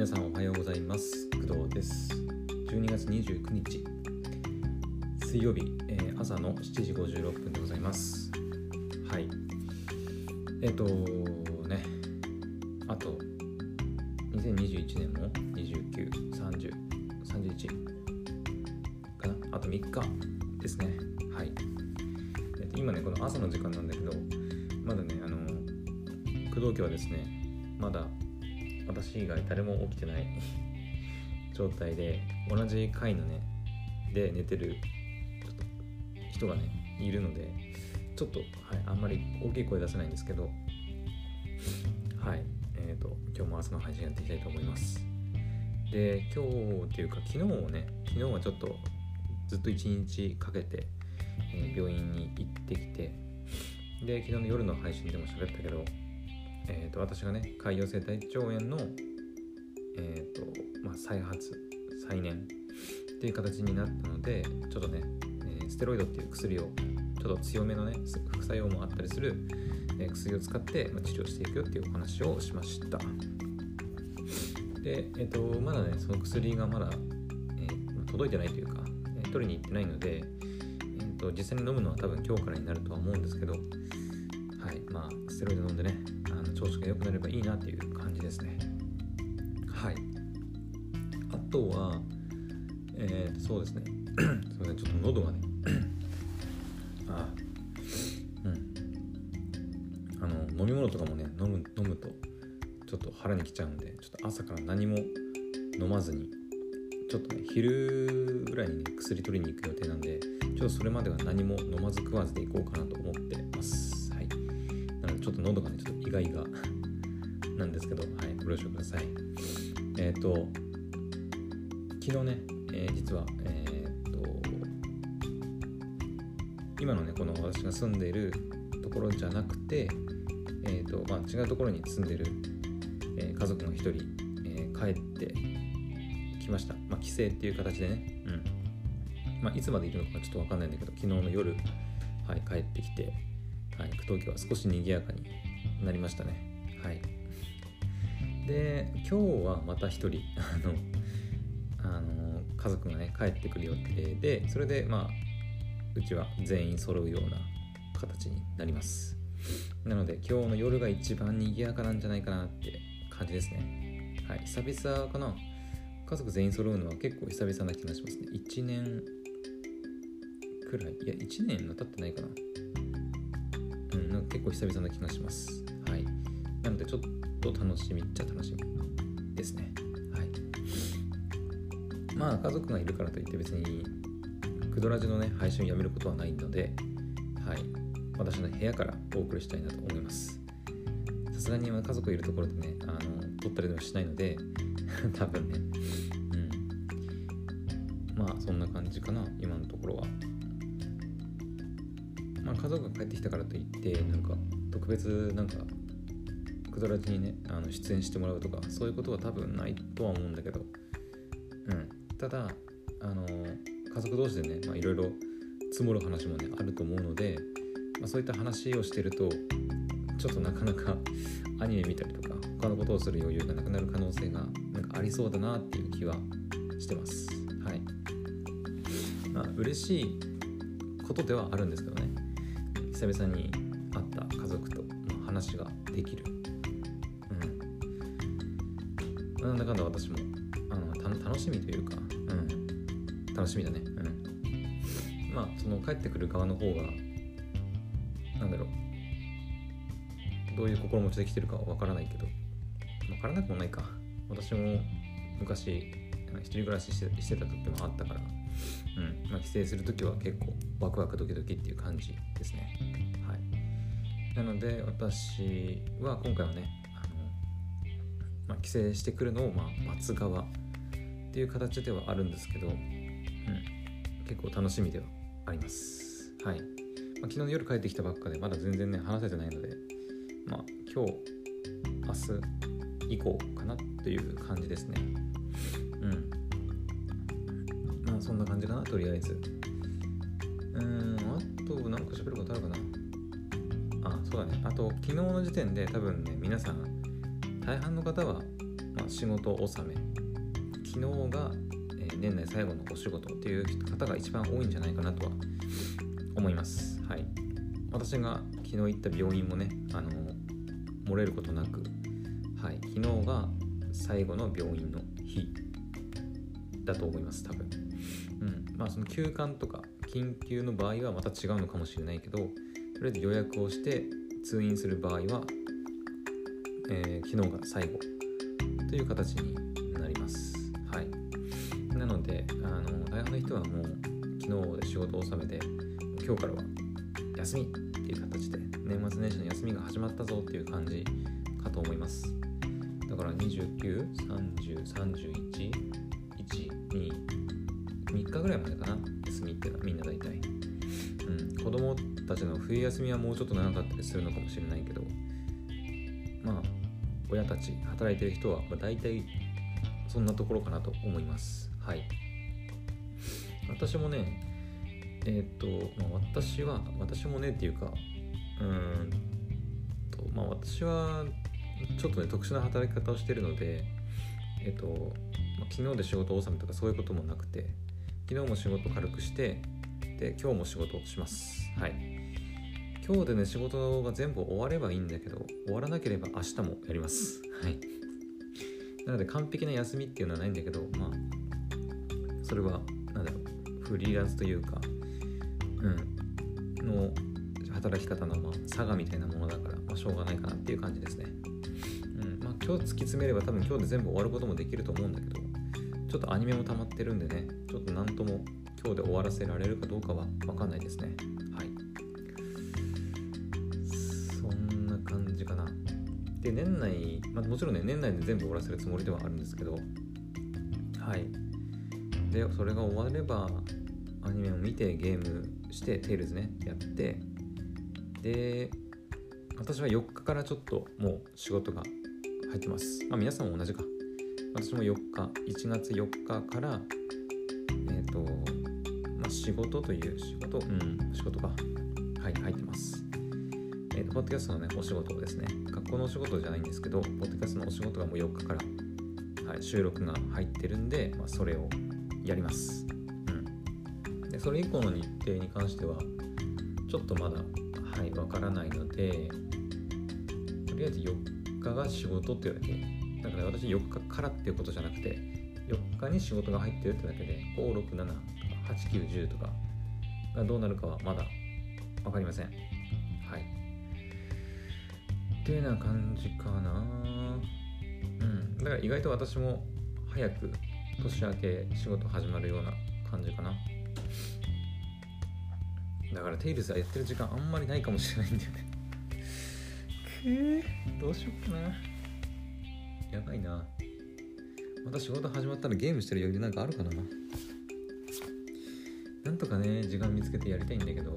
皆さんおはようございます。工藤です。12月29日。水曜日、えー、朝の7時56分でございます。はい。えっ、ー、とね。あと2021年も293031かな？あと3日ですね。はい、えー、と今ねこの朝の時間なんだけどまだねあの工藤家はですねまだ私以外誰も起きてない 状態で同じ階のねで寝てる人がねいるのでちょっと、はい、あんまり大きい声出せないんですけどはいえっ、ー、と今日も朝の配信やっていきたいと思います。で今日っていうか昨日もね昨日はちょっとずっと一日かけて、えー、病院に行ってきてで昨日の夜の配信でも喋ったけどえーと、私がね潰瘍性大腸炎の、えーとまあ、再発再燃っていう形になったのでちょっとね、えー、ステロイドっていう薬をちょっと強めのね副作用もあったりする、えー、薬を使って、まあ、治療していくよっていうお話をしました。で、えーと、まだねその薬がまだ、えー、届いてないというか、えー、取りに行ってないので、えーと、実際に飲むのは多分今日からになるとは思うんですけどはいまあステロイド飲んでね調子が良くなればいいなっていう感じですね。はい。あとはえー、そうですね。すいませんちょっと喉がね。あうん。あの飲み物とかもね飲む飲むとちょっと腹にきちゃうんでちょっと朝から何も飲まずにちょっとね昼ぐらいにね薬取りに行く予定なんでちょっとそれまでは何も飲まず食わずでいこうかなと思ってます。ょっと喉がねちょっと意外が なんですけど、はい、ご了承ください。えっ、ー、と、昨日ね、えー、実は、えっ、と、今のね、この私が住んでいるところじゃなくて、えっ、と、まあ、違うところに住んでる、え家族の一人、え帰ってきました。まあ、帰省っていう形でね、うん。まあ、いつまでいるのかちょっとわかんないんだけど、昨日の夜、はい、帰ってきて、はい、東京は少し賑やかになりましたね。はい。で、今日はまた一人、あの、あの家族がね、帰ってくる予定で、それで、まあ、うちは全員揃うような形になります。なので、今日の夜が一番賑やかなんじゃないかなって感じですね。はい、久々かな。家族全員揃うのは結構久々な気がしますね。1年くらい？いや、1年の経ってないかな。うん、なんか結構久々な気がします。はい。なのでちょっと楽しみっちゃ楽しみですね。はい。まあ家族がいるからといって別にクドラジのね配信をやめることはないので、はい。私の部屋からお送りしたいなと思います。さすがに家族いるところでね、あの撮ったりでもしないので、多分ね、うん。まあそんな感じかな、今のところは。まあ家族が帰ってきたからといって、なんか特別なんかクドラジにねあの出演してもらうとかそういうことは多分ないとは思うんだけど。うん。ただあの家族同士でねいろいろ積もる話もねあると思うので、まあ、そういった話をしてるとちょっとなかなかアニメ見たりとか他のことをする余裕がなくなる可能性がなんかありそうだなっていう気はしてます。はい。まあ嬉しいことではあるんですけどね。久々に会った家族と話ができるうんなんだかんだ私もあの楽しみというか、うん、楽しみだね。うん。まあ、その帰ってくる側の方が、なんだろう、どういう心持ちで来てるかわからないけど、わからなくもないか。私も昔、一人暮らししてしてた時もあったから、うん。まあ、帰省する時は結構ワクワクドキドキっていう感じですね。はい。なので、私は今回はねあの、まあ、帰省してくるのをまあ待つ側っていう形ではあるんですけど、うん、結構楽しみではあります。はい。まあ、昨日の夜帰ってきたばっかでまだ全然ね話せてないので、まあ今日、明日以降かなっていう感じですね。そんな感じかな、とりあえず。うーん、あと何か喋ることあるかな。あ、そうだね。あと、昨日の時点で多分ね、皆さん大半の方はまあ、仕事納め昨日が、えー、年内最後のお仕事っていう方が一番多いんじゃないかなとは思いますはい私が昨日行った病院もねあの漏れることなくはい昨日が最後の病院の日だと思います多分。うん。まあその休館とか緊急の場合はまた違うのかもしれないけどとりあえず予約をして通院する場合は、えー、昨日が最後という形になります。はい。なのであの大半の人はもう昨日で仕事を納めて今日からは休みっていう形で年末年始の休みが始まったぞっていう感じかと思います。だから293031、30、31、1、2、3日ぐらいまでかな？休みっていうのはみんな大体。うん子供たちの冬休みはもうちょっと長かったりするのかもしれないけどまあ親たち働いてる人はまあ大体そんなところかなと思います。はい。私もねえっ、と、まあ、私は私もねっていうかうんとまあ私はちょっとね特殊な働き方をしてるのでえっ、と、まあ、昨日で仕事納めとかそういうこともなくて昨日も仕事軽くしてで今日も仕事します。はい。今日でね仕事が全部終わればいいんだけど終わらなければ明日もやります。はい。なので完璧な休みっていうのはないんだけどまあそれはなんだろうフリーランスというかうん。の働き方のまあ差がみたいなものだから、まあ、しょうがないかなっていう感じですね。うん。まあ今日突き詰めれば多分今日で全部終わることもできると思うんだけどちょっとアニメも溜まってるんでねちょっと何とも今日で終わらせられるかどうかは分かんないですね。はい。そんな感じかな。で年内、まあ、もちろんね年内で全部終わらせるつもりではあるんですけど。はい。でそれが終わればアニメを見てゲームしてテイルズねやって。で私は4日からちょっともう仕事が入ってます。まあ皆さんも同じか。私も4日1月4日からえっ、ー、とまあ仕事という仕事？うん仕事がはい入ってます。えっ、ー、とポッドキャストのねお仕事をですね。学校のお仕事じゃないんですけどポッドキャストのお仕事がもう4日から、はい、収録が入ってるんで、まあ、それをやります。うん。でそれ以降の日程に関してはちょっとまだはいわからないのでとりあえず4日が仕事っていうだけ。だから私4日からっていうことじゃなくて4日に仕事が入ってるってだけで567とか8910とかがどうなるかはまだ分かりません。はい。ってな感じかな。うん。だから意外と私も早く年明け仕事始まるような感じかな。だからテイルズはやってる時間あんまりないかもしれないんだよね。くどうしよっかな。やばいな。また仕事始まったらゲームしてる余裕なんかあるかな。なんとかね時間見つけてやりたいんだけど。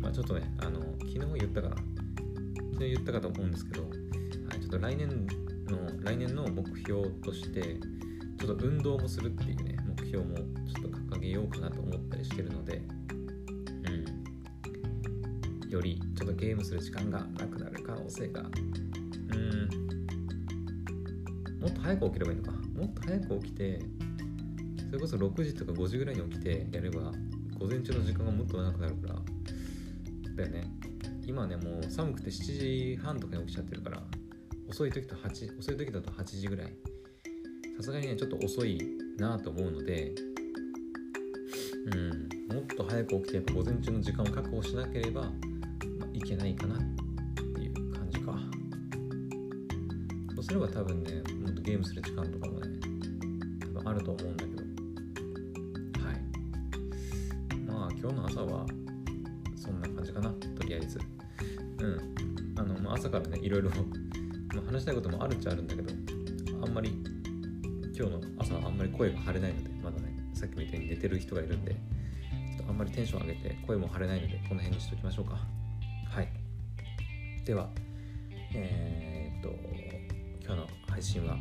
まあちょっとねあの昨日言ったかな。昨日言ったかと思うんですけど、はい、ちょっと来年の来年の目標としてちょっと運動もするっていうね目標もちょっと掲げようかなと思ったりしてるので。うん。よりちょっとゲームする時間がなくなる可能性がもっと早く起きればいいのか。もっと早く起きてそれこそ6時とか5時ぐらいに起きてやれば午前中の時間がもっと長くなるから。だよね。今ねもう寒くて7時半とかに起きちゃってるから遅い時と8遅い時だと8時ぐらい。さすがにねちょっと遅いなと思うのでうん。もっと早く起きてやっぱ午前中の時間を確保しなければ、まあ、いけないかなすれば多分ねもっとゲームする時間とかもね多分あると思うんだけど。はい。まあ今日の朝はそんな感じかなとりあえず。うん。あの、まあ、朝からねいろいろま話したいこともあるっちゃあるんだけどあんまり今日の朝はあんまり声が張れないのでまだねさっきみたいに寝てる人がいるんでちょっとあんまりテンション上げて声も張れないのでこの辺にしときましょうか。はい。ではえー、っと配信は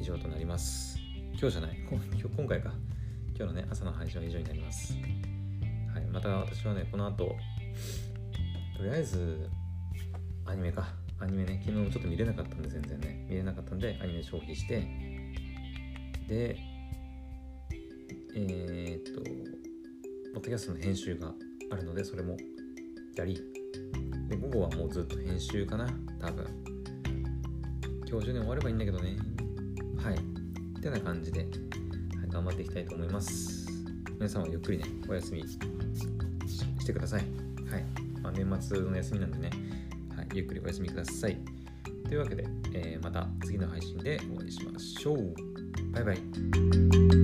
以上となります。今日じゃない。今回か。今日のね朝の配信は以上になります。はい。また私はねこの後とりあえずアニメか。アニメね。昨日ちょっと見れなかったんで全然ね。見れなかったんでアニメ消費して。でえー、っとポッドキャストの編集があるのでそれもやり。で午後はもうずっと編集かな。多分。今日中に終わればいいんだけどね。はい。ってな感じで、はい、頑張っていきたいと思います。皆さんはゆっくりねお休みしてください。はい、まあ、年末の休みなんでね、はい、ゆっくりお休みください。というわけで、えー、また次の配信でお会いしましょう。バイバイ。